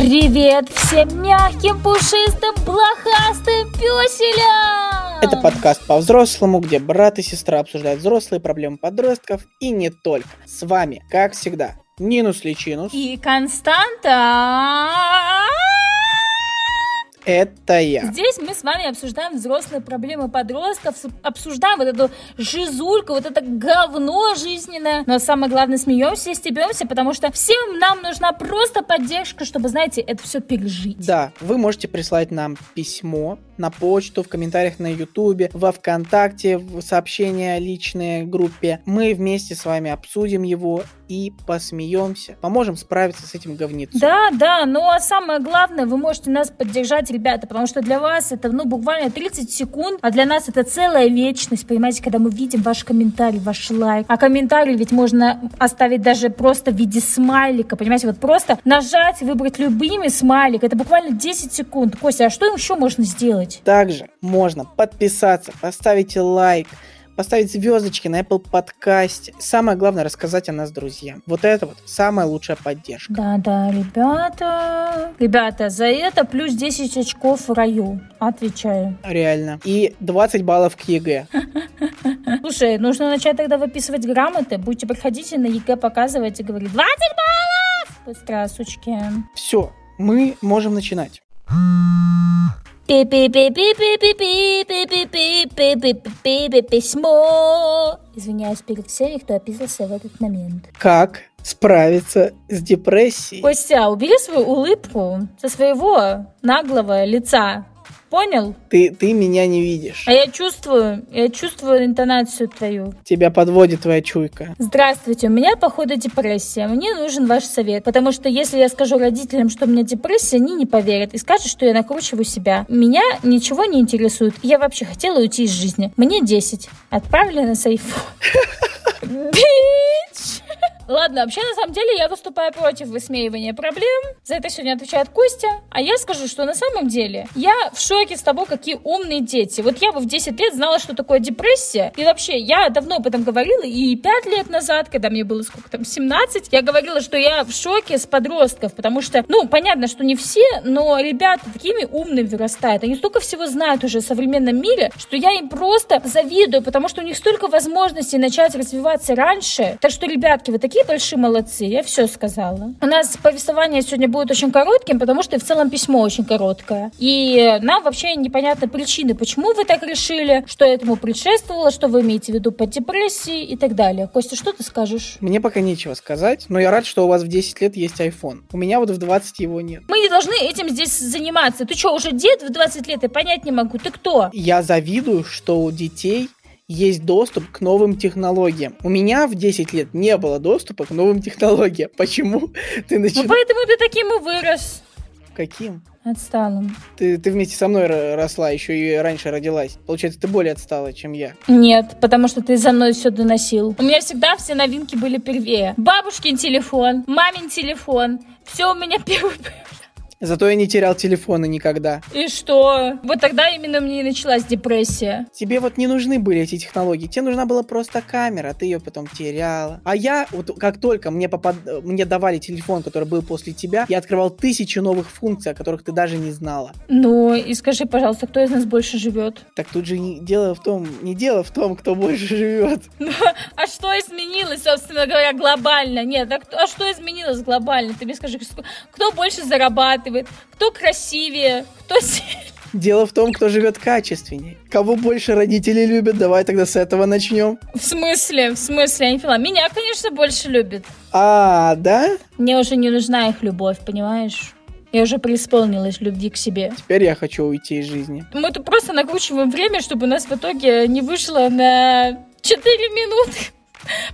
Привет всем мягким, пушистым, блохастым пёселям! Это подкаст по-взрослому, где брат и сестра обсуждают взрослые проблемы подростков и не только. С вами, как всегда, Нинус Личинус. И Константа... Это я. Здесь мы с вами обсуждаем взрослые проблемы подростков, обсуждаем вот эту жизульку, вот это говно жизненное. Но самое главное, смеемся и стебемся, потому что всем нам нужна просто поддержка, чтобы, знаете, это все пережить. Да, вы можете прислать нам письмо на почту, в комментариях на ютубе, во вконтакте, в сообщения личные группе. Мы вместе с вами обсудим его и посмеемся. Поможем справиться с этим говницем. Да, да, ну а самое главное, вы можете нас поддержать, ребята, потому что для вас это, ну, буквально 30 секунд, а для нас это целая вечность, понимаете, когда мы видим ваш комментарий, ваш лайк. А комментарий ведь можно оставить даже просто в виде смайлика, понимаете, вот просто нажать, выбрать любимый смайлик, это буквально 10 секунд. Костя, а что еще можно сделать? Также можно подписаться, поставить лайк, поставить звездочки на Apple подкасте. Самое главное рассказать о нас друзьям. Вот это вот самая лучшая поддержка. Да-да, ребята. Ребята, за это плюс 10 очков в раю. Отвечаю. Реально. И 20 баллов к ЕГЭ. Слушай, нужно начать тогда выписывать грамоты. Будете приходить и на ЕГЭ показывать и говорить 20 баллов! Быстро, сучки. Все, мы можем начинать. Письмо. Извиняюсь перед всеми, кто описался в этот момент. Как справиться с депрессией? Костя, убери свою улыбку со своего наглого лица. Понял? Ты, ты меня не видишь. А я чувствую, я чувствую интонацию твою. Тебя подводит твоя чуйка. Здравствуйте, у меня, походу, депрессия. Мне нужен ваш совет, потому что если я скажу родителям, что у меня депрессия, они не поверят и скажут, что я накручиваю себя. Меня ничего не интересует. Я вообще хотела уйти из жизни. Мне 10. Отправили на сейф. Ладно, вообще, на самом деле, я выступаю против высмеивания проблем. За это сегодня отвечает Костя. А я скажу, что на самом деле я в шоке с того, какие умные дети. Вот я бы в 10 лет знала, что такое депрессия. И вообще, я давно об этом говорила. И 5 лет назад, когда мне было сколько там, 17, я говорила, что я в шоке с подростков. Потому что, ну, понятно, что не все, но ребята такими умными вырастают. Они столько всего знают уже в современном мире, что я им просто завидую, потому что у них столько возможностей начать развиваться раньше. Так что, ребятки, вы такие такие большие молодцы, я все сказала. У нас повествование сегодня будет очень коротким, потому что в целом письмо очень короткое. И нам вообще непонятны причины, почему вы так решили, что этому предшествовало, что вы имеете в виду под депрессией и так далее. Костя, что ты скажешь? Мне пока нечего сказать, но я рад, что у вас в 10 лет есть iPhone. У меня вот в 20 его нет. Мы не должны этим здесь заниматься. Ты что, уже дед в 20 лет? Я понять не могу. Ты кто? Я завидую, что у детей есть доступ к новым технологиям. У меня в 10 лет не было доступа к новым технологиям. Почему ты начинаешь... Ну, поэтому ты таким и вырос. Каким? Отсталым. Ты, ты вместе со мной росла, еще и раньше родилась. Получается, ты более отстала, чем я. Нет, потому что ты за мной все доносил. У меня всегда все новинки были первее. Бабушкин телефон, мамин телефон. Все у меня первый Зато я не терял телефона никогда. И что? Вот тогда именно мне и началась депрессия. Тебе вот не нужны были эти технологии. Тебе нужна была просто камера, ты ее потом теряла. А я, вот как только мне, попад... мне давали телефон, который был после тебя, я открывал тысячи новых функций, о которых ты даже не знала. Ну, и скажи, пожалуйста, кто из нас больше живет? Так тут же не дело в том, не дело в том, кто больше живет. Ну, а что изменилось, собственно говоря, глобально? Нет, а, а что изменилось глобально? Ты мне скажи, кто больше зарабатывает? Зарабатывает, кто красивее, кто Дело в том, кто живет качественнее. Кого больше родители любят, давай тогда с этого начнем. В смысле? В смысле? Я не поняла. Меня, конечно, больше любят. А, да? Мне уже не нужна их любовь, понимаешь? Я уже преисполнилась любви к себе. Теперь я хочу уйти из жизни. Мы тут просто накручиваем время, чтобы у нас в итоге не вышло на 4 минуты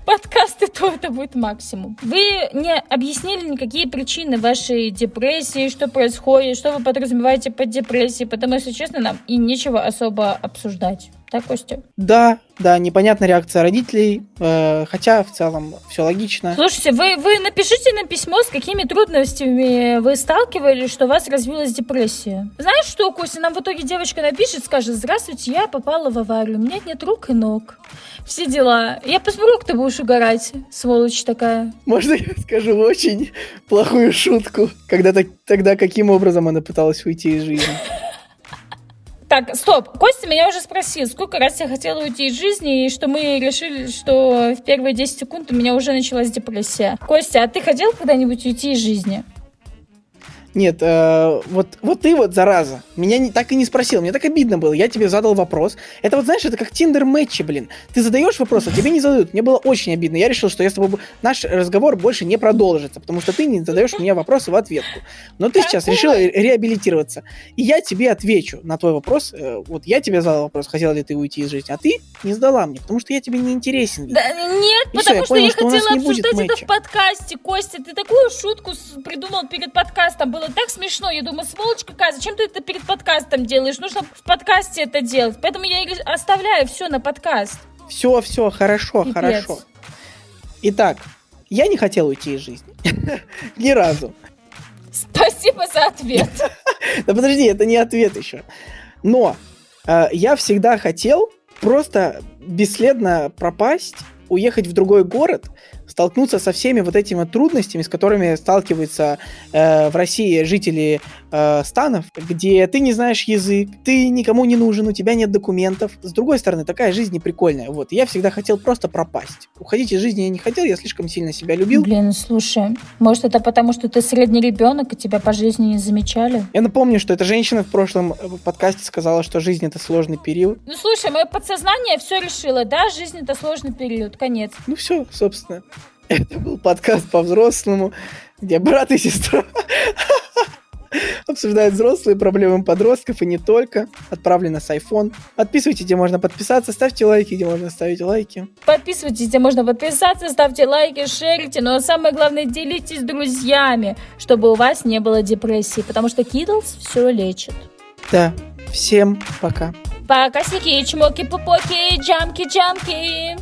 подкасты, то это будет максимум. Вы не объяснили никакие причины вашей депрессии, что происходит, что вы подразумеваете под депрессией, потому что, честно, нам и нечего особо обсуждать. Да, Костя? Да, да, непонятная реакция родителей, э, хотя в целом все логично. Слушайте, вы, вы напишите на письмо, с какими трудностями вы сталкивались, что у вас развилась депрессия. Знаешь что, Костя, нам в итоге девочка напишет, скажет, здравствуйте, я попала в аварию, у меня нет рук и ног. Все дела. Я посмотрю, ты будешь угорать, сволочь такая. Можно я скажу очень плохую шутку? Когда тогда каким образом она пыталась уйти из жизни? Так, стоп. Костя меня уже спросил, сколько раз я хотела уйти из жизни, и что мы решили, что в первые 10 секунд у меня уже началась депрессия. Костя, а ты хотел когда-нибудь уйти из жизни? Нет, э, вот, вот ты вот, зараза, меня не, так и не спросил, мне так обидно было, я тебе задал вопрос. Это вот, знаешь, это как тиндер-мэтчи, блин. Ты задаешь вопрос, а тебе не задают. Мне было очень обидно. Я решил, что я с тобой... Наш разговор больше не продолжится, потому что ты не задаешь мне вопросы в ответку. Но ты сейчас решила реабилитироваться. И я тебе отвечу на твой вопрос. Э, вот я тебе задал вопрос, хотела ли ты уйти из жизни, а ты не сдала мне, потому что я тебе не интересен. Да, нет, и потому все, что я, понял, я что хотела обсуждать это в подкасте, Костя. Ты такую шутку придумал перед подкастом. Было было так смешно. Я думаю, сволочь какая, зачем ты это перед подкастом делаешь? Нужно в подкасте это делать. Поэтому я оставляю все на подкаст. Все, все, хорошо, Пипец. хорошо. Итак, я не хотел уйти из жизни. Ни разу. Спасибо за ответ. Да подожди, это не ответ еще. Но э, я всегда хотел просто бесследно пропасть, уехать в другой город, столкнуться со всеми вот этими трудностями, с которыми сталкиваются э, в России жители э, станов, где ты не знаешь язык, ты никому не нужен, у тебя нет документов. С другой стороны, такая жизнь не прикольная. Вот, я всегда хотел просто пропасть. Уходить из жизни я не хотел, я слишком сильно себя любил. Блин, слушай, может это потому, что ты средний ребенок, и тебя по жизни не замечали? Я напомню, что эта женщина в прошлом э, подкасте сказала, что жизнь это сложный период. Ну слушай, мое подсознание все решило, да, жизнь это сложный период, конец. Ну все, собственно. Это был подкаст по-взрослому, где брат и сестра обсуждают взрослые проблемы подростков и не только. Отправлено с iPhone. Подписывайтесь, где можно подписаться, ставьте лайки, где можно ставить лайки. Подписывайтесь, где можно подписаться, ставьте лайки, шерите, но самое главное, делитесь с друзьями, чтобы у вас не было депрессии, потому что Kiddles все лечит. Да, всем пока. Пока, сики, чмоки, пупоки, джамки, джамки.